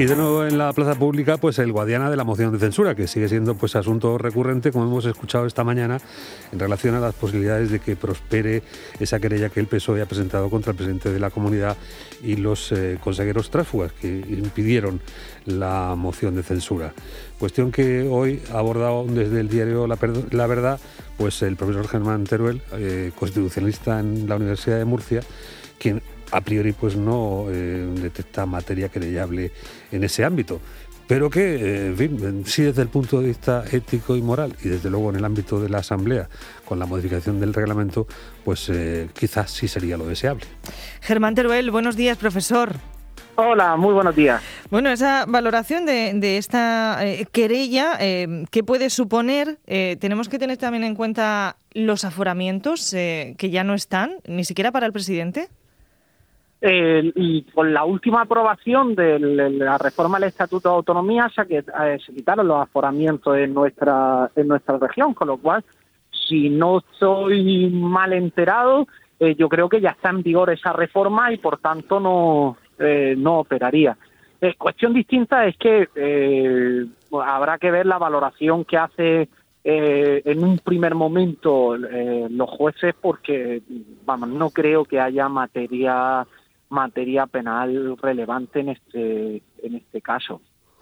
Y de nuevo en la plaza pública, pues el Guadiana de la moción de censura, que sigue siendo pues asunto recurrente, como hemos escuchado esta mañana, en relación a las posibilidades de que prospere esa querella que el PSOE ha presentado contra el presidente de la comunidad y los eh, consejeros tránsfugas que impidieron la moción de censura. Cuestión que hoy ha abordado desde el diario La, Verdad, pues el profesor Germán Teruel, eh, constitucionalista en la Universidad de Murcia, quien a priori pues no eh, detecta materia querellable en ese ámbito. Pero que, eh, en fin, sí desde el punto de vista ético y moral y desde luego en el ámbito de la Asamblea, con la modificación del reglamento, pues eh, quizás sí sería lo deseable. Germán Teruel, buenos días, profesor. Hola, muy buenos días. Bueno, esa valoración de, esta querella, ¿qué puede suponer? tenemos que tener también en cuenta los aforamientos que ya no están, ni siquiera para el presidente. Eh, y con la última aprobación de la reforma del Estatuto de Autonomía se, eh, se quitaron los aforamientos en nuestra, en nuestra región, con lo cual, si no estoy mal enterado, eh, yo creo que ya está en vigor esa reforma y por tanto no, no operaría. cuestión distinta es que habrá que ver la valoración que hace en un primer momento los jueces porque vamos no creo que haya materia materia penal relevante en este, en este caso.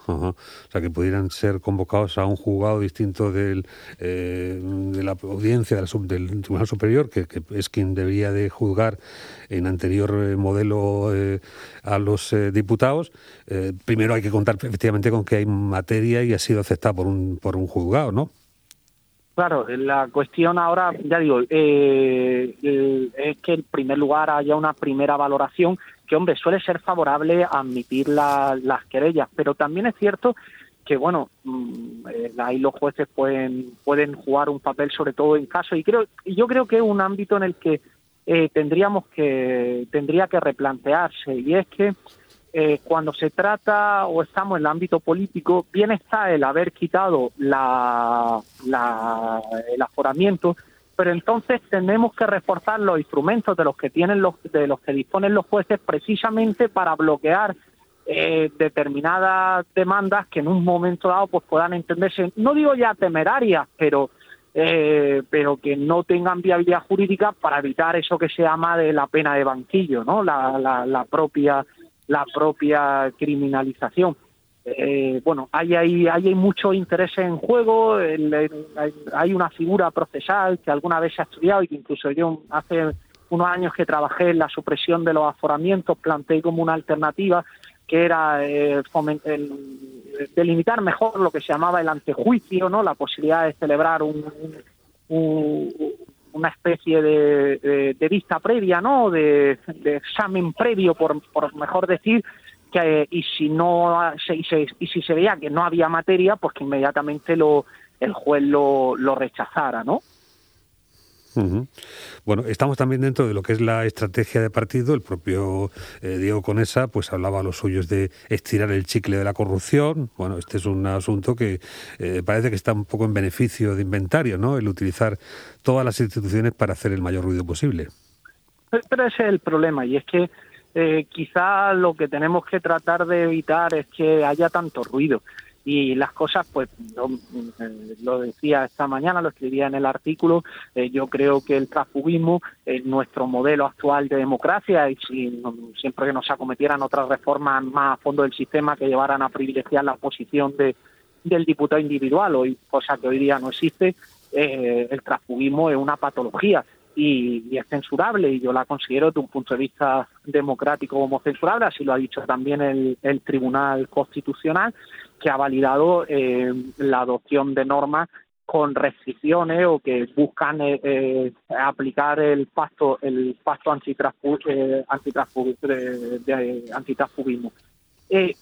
O sea, que pudieran ser convocados a un juzgado distinto del, eh, de la audiencia del, Tribunal Superior, que, es quien debía de juzgar en anterior eh, modelo eh, a los diputados. primero hay que contar efectivamente con que hay materia y ha sido aceptada por un, por un juzgado, ¿no? Claro, la cuestión ahora, ya digo, eh, es que en primer lugar haya una primera valoración que, hombre, suele ser favorable a admitir las querellas, pero también es cierto que, bueno, mm, eh, ahí los jueces pueden, pueden jugar un papel sobre todo en caso, y creo yo creo que es un ámbito en el que eh, tendríamos que, tendría que replantearse, y es que eh, cuando se trata o estamos en el ámbito político, bien está el haber quitado la, el aforamiento, pero entonces tenemos que reforzar los instrumentos de los que tienen los de los que disponen los jueces precisamente para bloquear eh, determinadas demandas que en un momento dado pues puedan entenderse no digo ya temerarias pero eh, pero que no tengan viabilidad jurídica para evitar eso que se llama de la pena de banquillo no la, la, la propia la propia criminalización. Eh, bueno, hay, hay, hay mucho interés en juego, hay, una figura procesal que alguna vez se ha estudiado y que incluso yo hace unos años que trabajé en la supresión de los aforamientos planteé como una alternativa que era eh, delimitar mejor lo que se llamaba el antejuicio, no, la posibilidad de celebrar un, una especie de, de, vista previa, ¿no? De, examen previo, por, por mejor decir, que y si no se, y, se, y si se veía que no había materia, pues que inmediatamente lo el juez lo, lo rechazara, ¿no? Bueno, estamos también dentro de lo que es la estrategia de partido. El propio eh, Diego Conesa pues hablaba a los suyos de estirar el chicle de la corrupción. Bueno, este es un asunto que eh, parece que está un poco en beneficio de inventario, ¿no? El utilizar todas las instituciones para hacer el mayor ruido posible. Pero ese es el problema y es que eh, quizá lo que tenemos que tratar de evitar es que haya tanto ruido y las cosas, pues eh, lo decía esta mañana, lo escribía en el artículo, eh, yo creo que el transfugismo es nuestro modelo actual de democracia y si, siempre que nos acometieran otras reformas más a fondo del sistema que llevaran a privilegiar la posición de, del diputado individual, hoy, cosa que hoy día no existe, eh, el transfugismo es una patología y, es censurable y yo la considero desde un punto de vista democrático como censurable, así lo ha dicho también el, el Tribunal Constitucional que ha validado eh, la adopción de normas con restricciones o que buscan eh, eh, aplicar el pacto el pacto eh, antitransfugismo.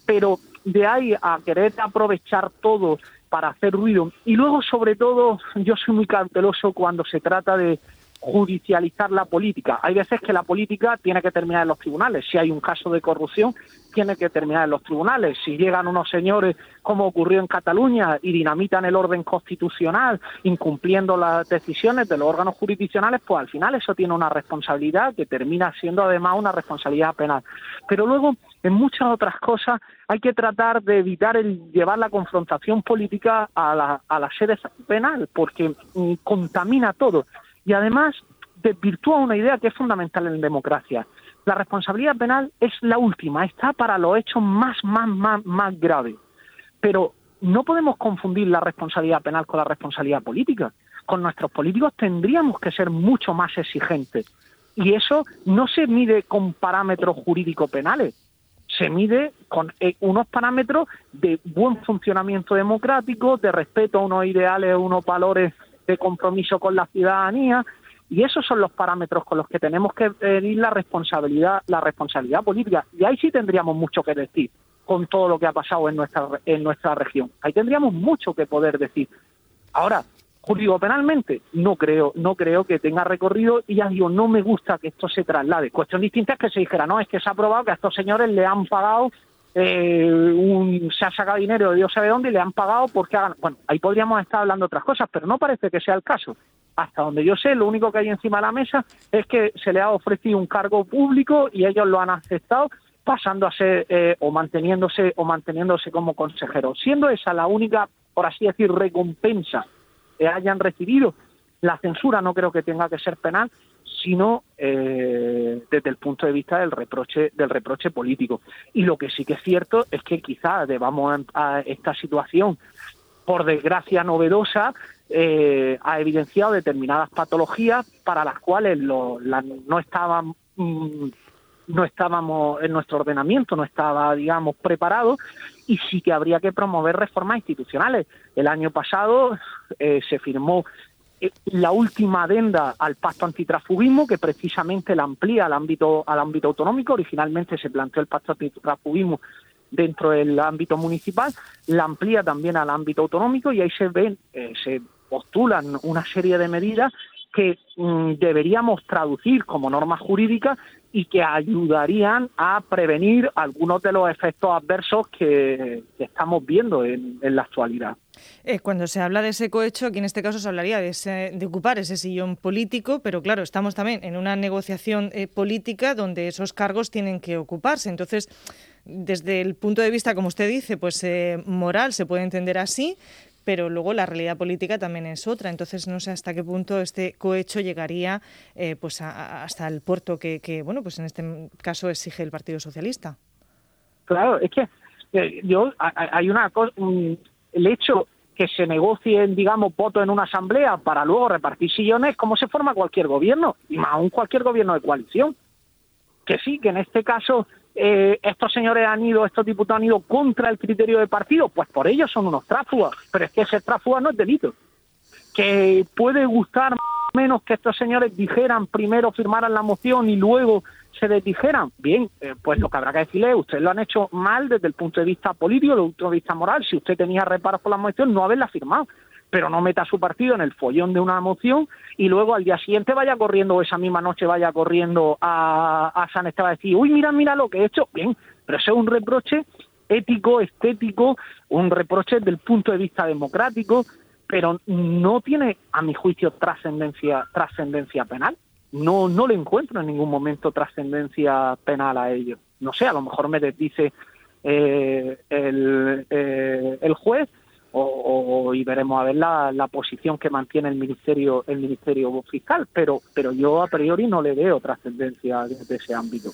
pero de ahí a querer aprovechar todo para hacer ruido y luego sobre todo yo soy muy cauteloso cuando se trata de judicializar la política. Hay veces que la política tiene que terminar en los tribunales. Si hay un caso de corrupción, tiene que terminar en los tribunales. Si llegan unos señores, como ocurrió en Cataluña, y dinamitan el orden constitucional, incumpliendo las decisiones de los órganos jurisdiccionales, pues al final eso tiene una responsabilidad que termina siendo además una responsabilidad penal. Pero luego, en muchas otras cosas, hay que tratar de evitar el llevar la confrontación política a la, a la sede penal, porque mm, contamina todo y además desvirtúa una idea que es fundamental en democracia. La responsabilidad penal es la última, está para los hechos más, más, más, más graves. Pero no podemos confundir la responsabilidad penal con la responsabilidad política. Con nuestros políticos tendríamos que ser mucho más exigentes. Y eso no se mide con parámetros jurídicos penales, se mide con eh, unos parámetros de buen funcionamiento democrático, de respeto a unos ideales, unos valores de compromiso con la ciudadanía y esos son los parámetros con los que tenemos que medir la responsabilidad la responsabilidad política. Y ahí sí tendríamos mucho que decir con todo lo que ha pasado en nuestra en nuestra región. Ahí tendríamos mucho que poder decir. Ahora jurídico penalmente no creo no creo que tenga recorrido y ya digo no me gusta que esto se traslade. Cuestión distinta es que se dijera no es que se ha probado que a estos señores le han pagado eh, un, se ha sacado dinero de Dios sabe dónde y le han pagado porque hagan. Bueno, ahí podríamos estar hablando otras cosas, pero no parece que sea el caso. Hasta donde yo sé, lo único que hay encima de la mesa es que se le ha ofrecido un cargo público y ellos lo han aceptado pasando a ser eh, o manteniéndose o manteniéndose como consejero. Siendo esa la única, por así decir, recompensa que hayan recibido, la censura no creo que tenga que ser penal, sino eh, desde el punto de vista del reproche del reproche político. Y lo que sí que es cierto es que quizás debamos a esta situación, por desgracia novedosa, eh, ha evidenciado determinadas patologías para las cuales no estaban mm, no estábamos en nuestro ordenamiento, no estaba, digamos, preparado y sí que habría que promover reformas institucionales. El año pasado eh, se firmó la última adenda al pacto antitrafugismo que precisamente la amplía al ámbito al ámbito autonómico originalmente se planteó el pacto antitrafugismo dentro del ámbito municipal la amplía también al ámbito autonómico y ahí se ven eh, se postulan una serie de medidas que mm, deberíamos traducir como normas jurídicas y que ayudarían a prevenir algunos de los efectos adversos que, estamos viendo en, la actualidad. Eh, cuando se habla de ese cohecho, aquí en este caso se hablaría de, de ocupar ese sillón político, pero claro, estamos también en una negociación eh, política donde esos cargos tienen que ocuparse. Entonces, desde el punto de vista, como usted dice, pues eh, moral se puede entender así, pero luego la realidad política también es otra. Entonces no sé hasta qué punto este cohecho llegaría eh, pues hasta el puerto que, bueno, pues en este caso exige el Partido Socialista. Claro, es que eh, yo hay una cosa, el hecho que se negocien, digamos, votos en una asamblea para luego repartir sillones, como se forma cualquier gobierno, y más aún cualquier gobierno de coalición. Que sí, que en este caso eh, estos señores han ido, estos diputados han ido contra el criterio de partido, pues por ellos son unos tráfugos, pero es que ese tráfugo no es delito. Que puede gustar menos que estos señores dijeran primero firmaran la moción y luego se desdijeran, bien, eh, pues lo que habrá que decirle es, ustedes lo han hecho mal desde el punto de vista político, desde el punto de vista moral, si usted tenía reparos por la moción, no haberla firmado. Pero no meta su partido en el follón de una moción y luego al día siguiente vaya corriendo o esa misma noche vaya corriendo a, a San Esteban a decir, uy, mira, mira lo que he hecho. Bien, pero eso es un reproche ético, estético, un reproche del punto de vista democrático, pero no tiene, a mi juicio, trascendencia, trascendencia penal. No, no le encuentro en ningún momento trascendencia penal a ello. No sé, a lo mejor me desdice eh, el, eh, el juez, o, y veremos a ver la, posición que mantiene el ministerio el ministerio fiscal pero pero yo a priori no le veo trascendencia de ese ámbito.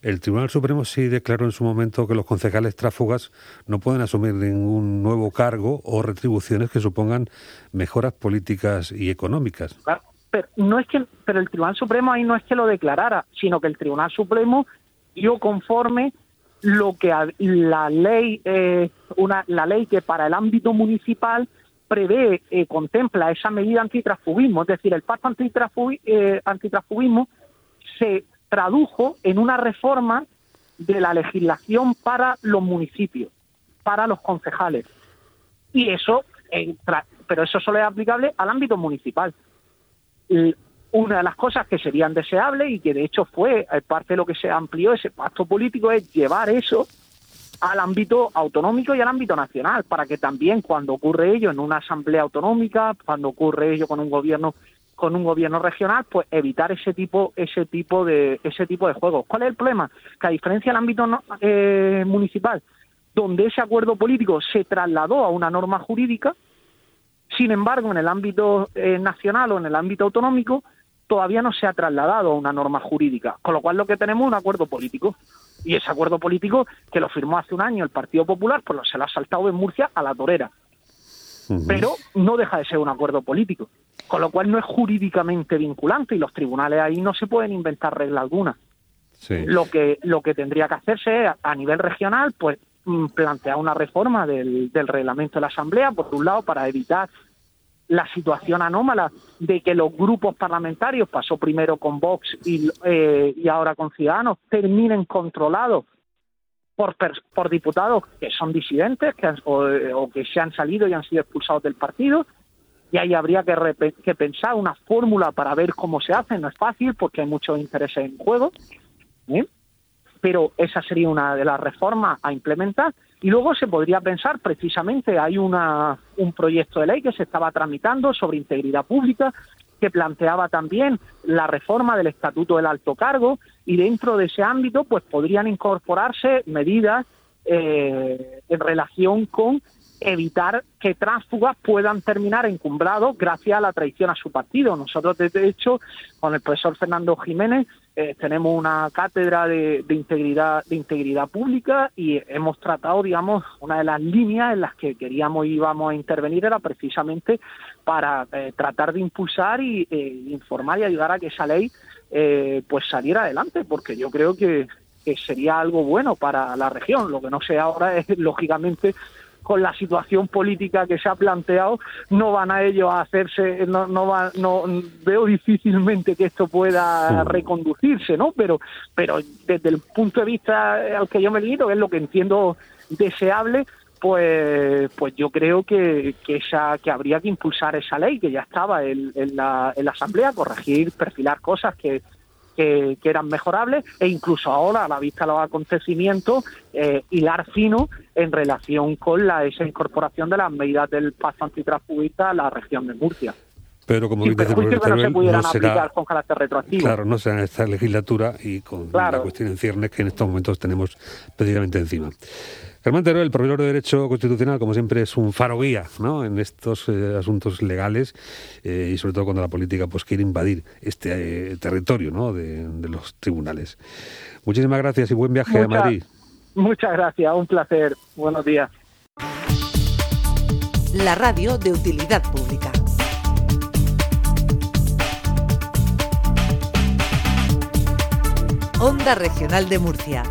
El Tribunal Supremo sí declaró en su momento que los concejales tráfugas no pueden asumir ningún nuevo cargo o retribuciones que supongan mejoras políticas y económicas. Pero no es que pero el Tribunal Supremo ahí no es que lo declarara sino que el Tribunal Supremo dio conforme lo que la ley eh, una la ley que para el ámbito municipal prevé eh, contempla esa medida antitransfugismo es decir el pacto eh, antitransfugismo se tradujo en una reforma de la legislación para los municipios para los concejales. Y eso pero eso solo es aplicable al ámbito municipal una de las cosas que serían deseables y que de hecho fue eh, parte de lo que se amplió ese pacto político es llevar eso al ámbito autonómico y al ámbito nacional, para que también cuando ocurre ello en una asamblea autonómica, cuando ocurre ello con un gobierno con un gobierno regional, pues evitar ese tipo ese tipo de ese tipo de juegos. ¿Cuál es el problema? Que a diferencia del ámbito eh, municipal, donde ese acuerdo político se trasladó a una norma jurídica, sin embargo, en el ámbito eh, nacional o en el ámbito autonómico todavía no se ha trasladado a una norma jurídica, con lo cual lo que tenemos es un acuerdo político. Y ese acuerdo político que lo firmó hace un año el Partido Popular, pues se lo ha saltado en Murcia a la torera. Pero no deja de ser un acuerdo político, con lo cual no es jurídicamente vinculante y los tribunales ahí no se pueden inventar regla alguna. Lo que lo que tendría que hacerse a nivel regional, pues mm, plantear una reforma del, del reglamento de la Asamblea, por un lado, para evitar la situación anómala de que los grupos parlamentarios, pasó primero con Vox y, eh, y ahora con Ciudadanos, terminen controlados por, por diputados que son disidentes que o, que se han salido y han sido expulsados del partido. Y ahí habría que, que pensar una fórmula para ver cómo se hace. No es fácil porque hay muchos intereses en juego. ¿eh? Pero esa sería una de las reformas a implementar. Y luego se podría pensar, precisamente, hay una, un proyecto de ley que se estaba tramitando sobre integridad pública que planteaba también la reforma del Estatuto del Alto Cargo y dentro de ese ámbito pues podrían incorporarse medidas eh, en relación con evitar que tránsfugas puedan terminar encumbrados gracias a la traición a su partido. Nosotros, de hecho, con el profesor Fernando Jiménez eh, tenemos una cátedra de, integridad de integridad pública y hemos tratado, digamos, una de las líneas en las que queríamos y íbamos a intervenir era precisamente para eh, tratar de impulsar y eh, informar y ayudar a que esa ley pues saliera adelante, porque yo creo que sería algo bueno para la región. Lo que no sé ahora es, lógicamente, con la situación política que se ha planteado, no van a ellos a hacerse, no, no, va, no veo difícilmente que esto pueda reconducirse, ¿no? Pero, pero desde el punto de vista al que yo me limito, que es lo que entiendo deseable, pues, pues yo creo que, que, esa, que habría que impulsar esa ley que ya estaba en, la, en la Asamblea, corregir, perfilar cosas que, que, eran mejorables e incluso ahora, a la vista de los acontecimientos, eh, hilar fino en relación con la, esa incorporación de las medidas del pacto antitransfugista a la región de Murcia. Pero como dice el no se pudieran aplicar con carácter retroactivo. Claro, no será en esta legislatura y con la cuestión en ciernes que en estos momentos tenemos prácticamente encima. Germán Teruel, el profesor de Derecho Constitucional, como siempre, es un faro guía ¿no? en estos eh, asuntos legales eh, y sobre todo cuando la política pues, quiere invadir este eh, territorio ¿no? de, los tribunales. Muchísimas gracias y buen viaje a Madrid. Muchas gracias, un placer. Buenos días. La radio de utilidad pública. Onda Regional de Murcia